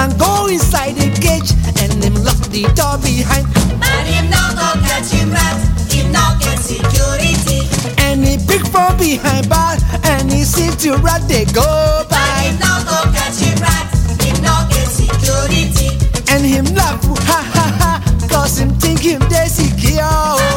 man go inside the cage and him lock the door behind. And him not go catch him rat, him not get security. And he pick from behind bar and he see to rat they go by. But him not go catch him rat, him not get security. And him laugh ha ha ha, cause him think him they secure.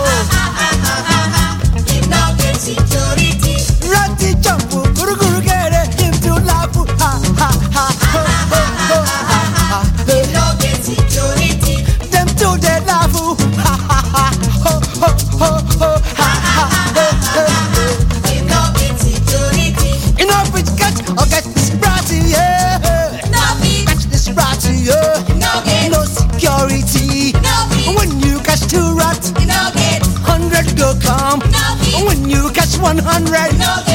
100.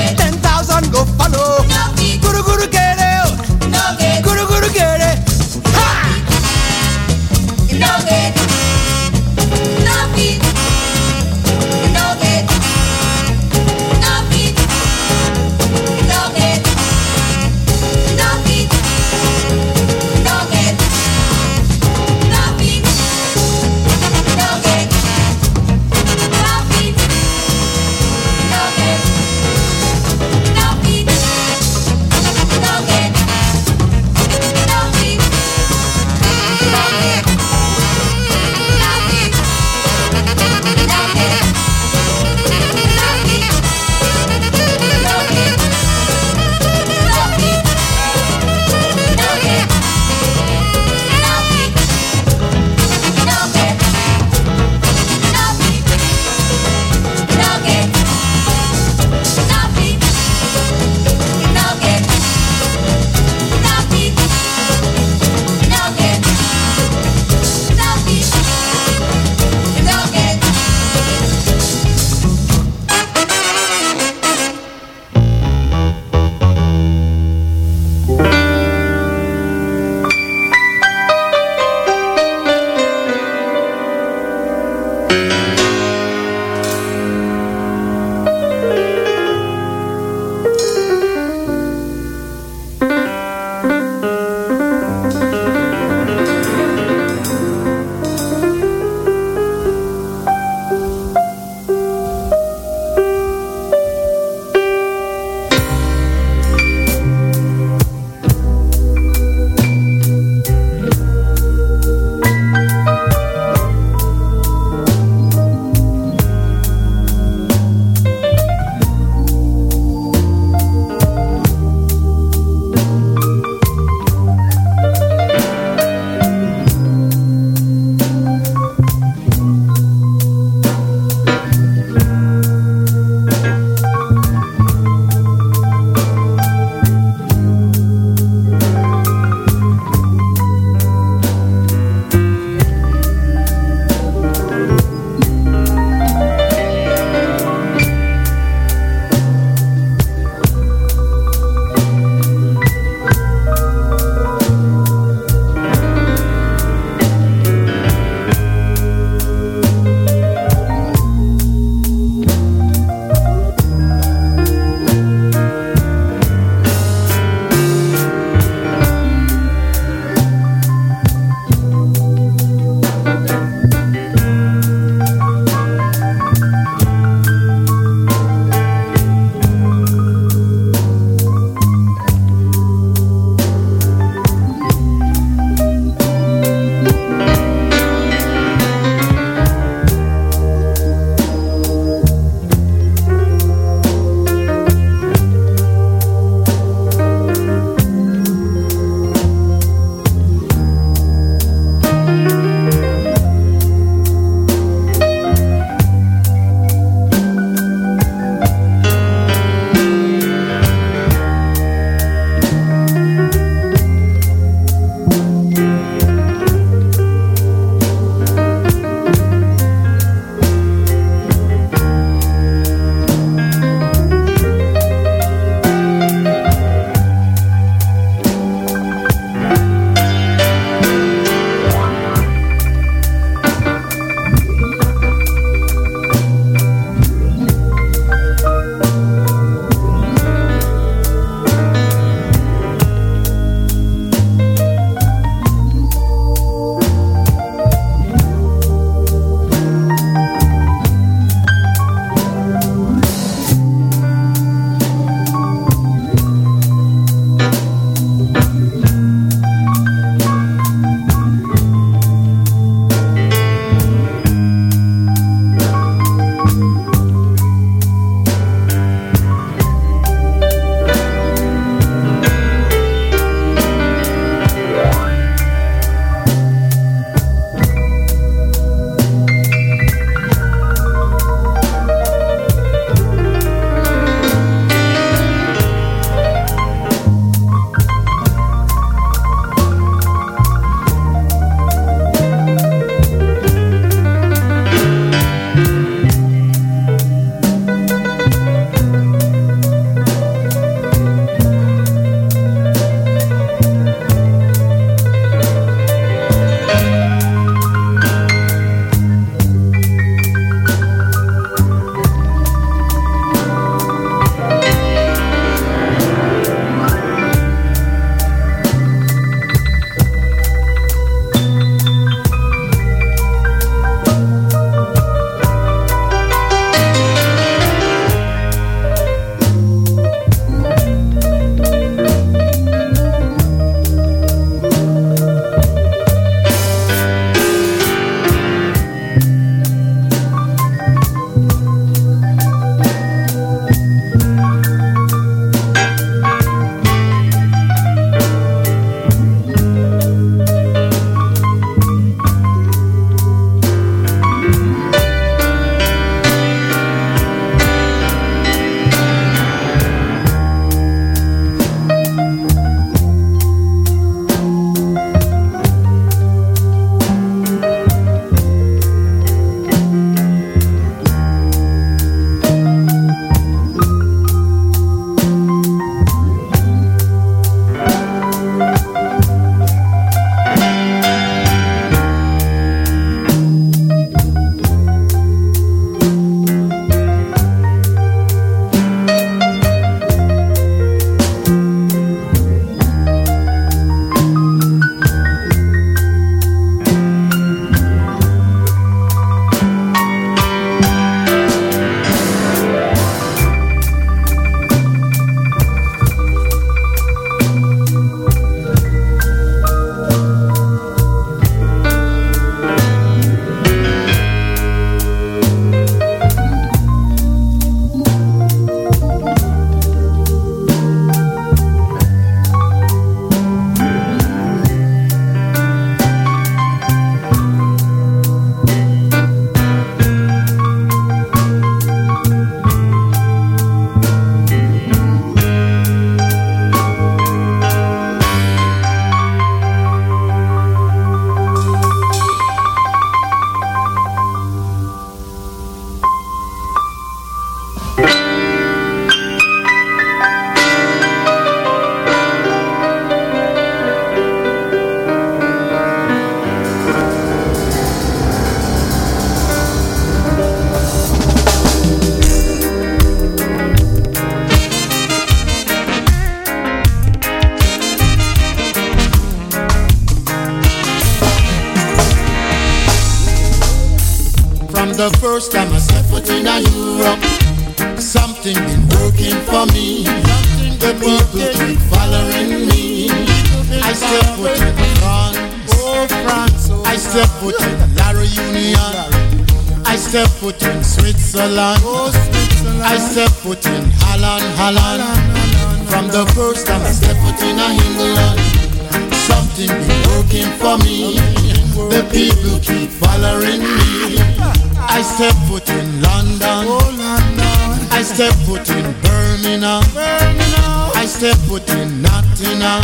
Step foot in Nottingham.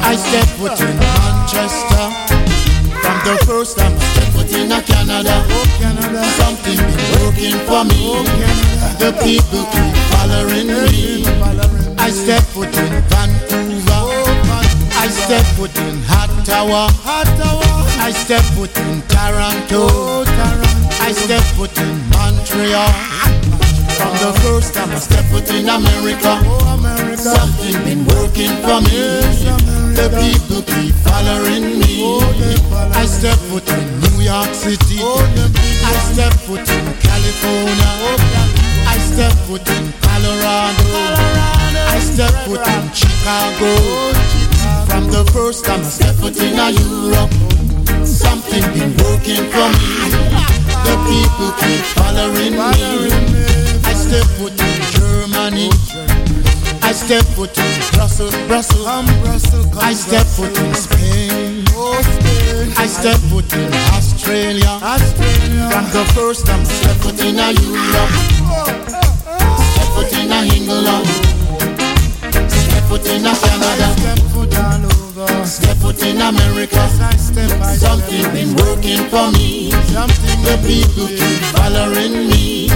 I step foot in Manchester. From the first time I step foot in Canada, something been working for me. The people keep following me. I step foot in Vancouver. I step foot in Ottawa. I step foot in Toronto. I step foot in Montreal. From the first time I step foot in America, Oh, America. something been working for me. The people keep following me. I step foot in New York City. I step foot in California. I step foot in Colorado. I step foot in Chicago. From the first time I step foot in Europe, something been working for me. The people keep following me. I step foot in Germany. I step foot in Brussels, Brussels. Come Brussels, I step foot in Spain. Oh, Spain. I step foot in Australia. Australia. From the first time step foot in a Europe, step foot in a England, step foot in a Canada, Step foot all over. step foot in America. I step by Something been working for me. Something The people keep following me,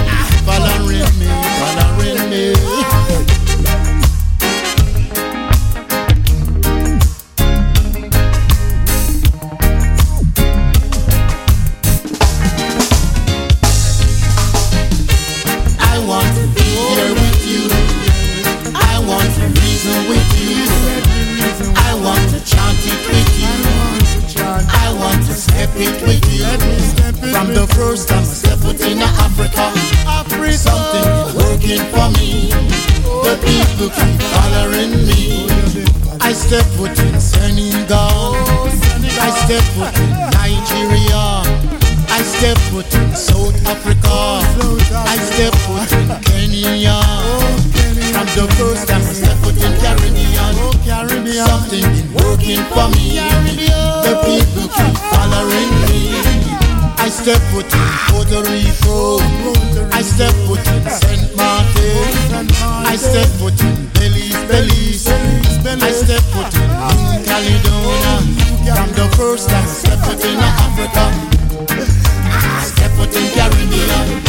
I want to be here with you. I want to reason with you. I want to chant it with you. I want to step it with you. From the first time step foot in Senegal. I step foot in Nigeria. I step foot in South Africa. I step foot in Kenya. From the first time I step foot in Caribbean, something been working for me. The people keep following me. I step foot in Puerto Rico. I step foot in Saint Martin. I step foot in Belize, Belize. I step foot in Caledonia. From the first time I step foot in Africa, I step foot in Caribbean.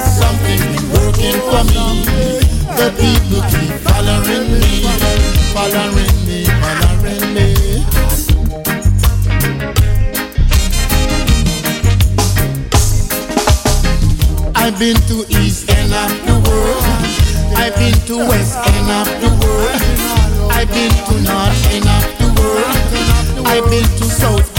Something been working for me. The people keep following me, following me, following me. I've been to east end of the world. I've been to west I've been to north of the world. I've been to south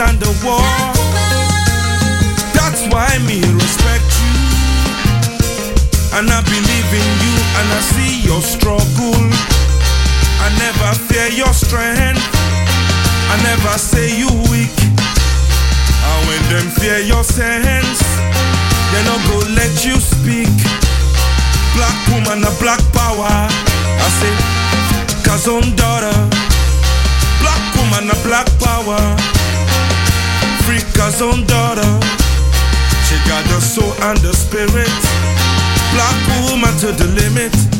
and the war. That's why me respect you. And I believe in you and I see your struggle. I never fear your strength. I never say you weak. And when them fear your sense, they no go let you speak. Black woman, a black power. I say, Kazon daughter. Black woman, a black power. Free Kazon daughter. She got the soul and the spirit. Black woman to the limit.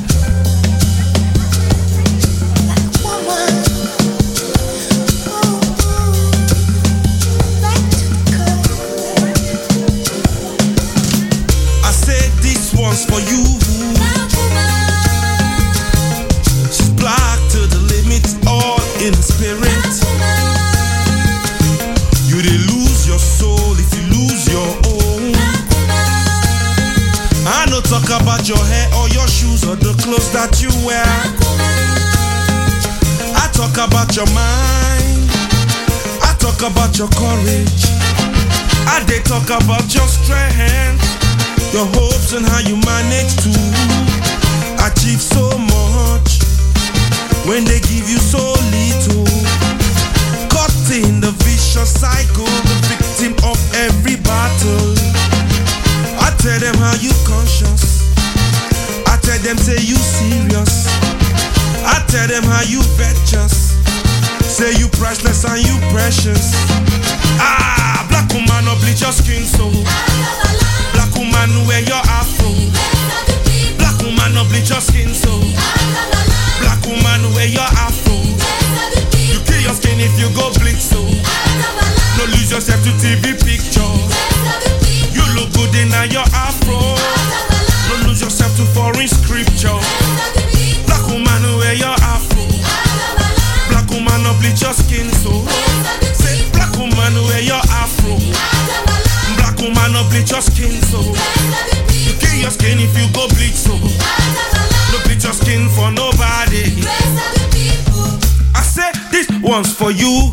Your mind. I talk about your courage. I they talk about your strength, your hopes and how you manage to achieve so much when they give you so little. Caught in the vicious cycle, the victim of every battle. I tell them how you conscious. I tell them say you serious. I tell them how you virtuous. Say you priceless and you precious. Ah, black woman, no bleach your skin so. Black woman, wear your afro. Black woman, no bleach your skin so. Black woman, wear your afro. You kill your skin if you go bleach so. No lose yourself to TV picture. You look good in your afro. No lose yourself to foreign scripture. bleach your skin so. Say black woman wear your afro. Black woman no bleach your skin so. You kill your skin if you go bleach so. No bleach your skin for nobody. I say this one's for you.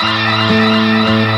Música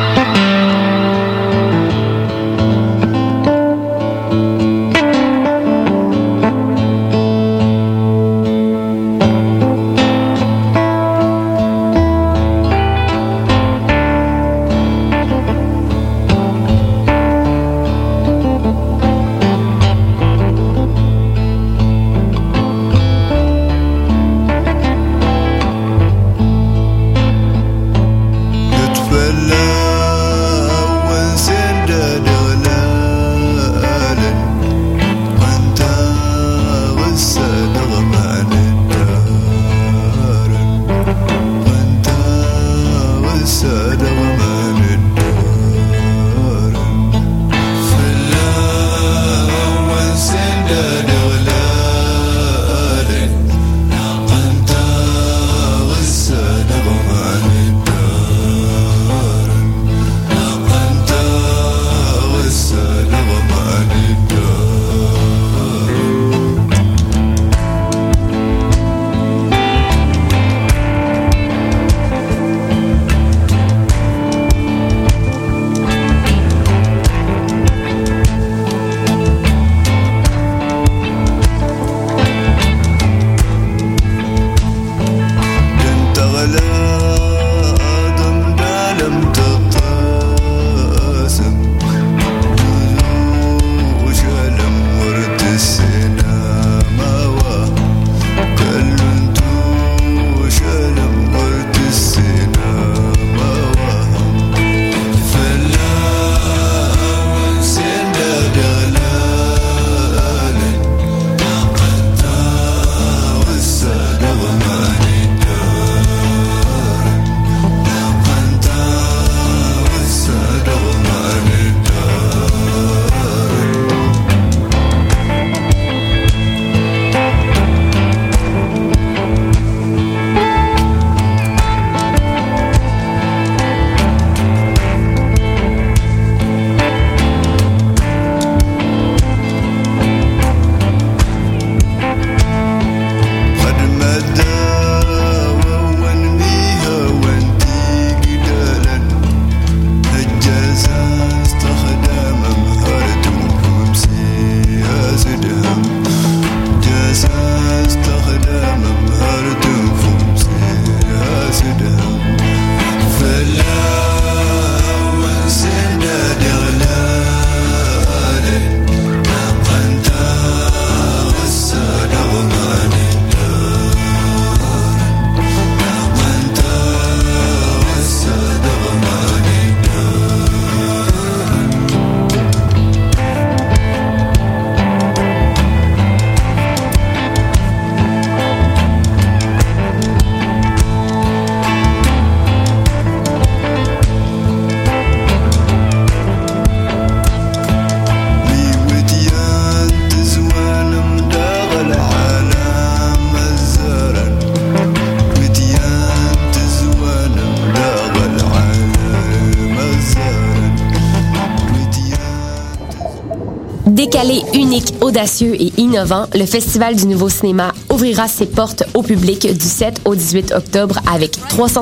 audacieux et innovant, le Festival du Nouveau Cinéma ouvrira ses portes au public du 7 au 18 octobre avec 360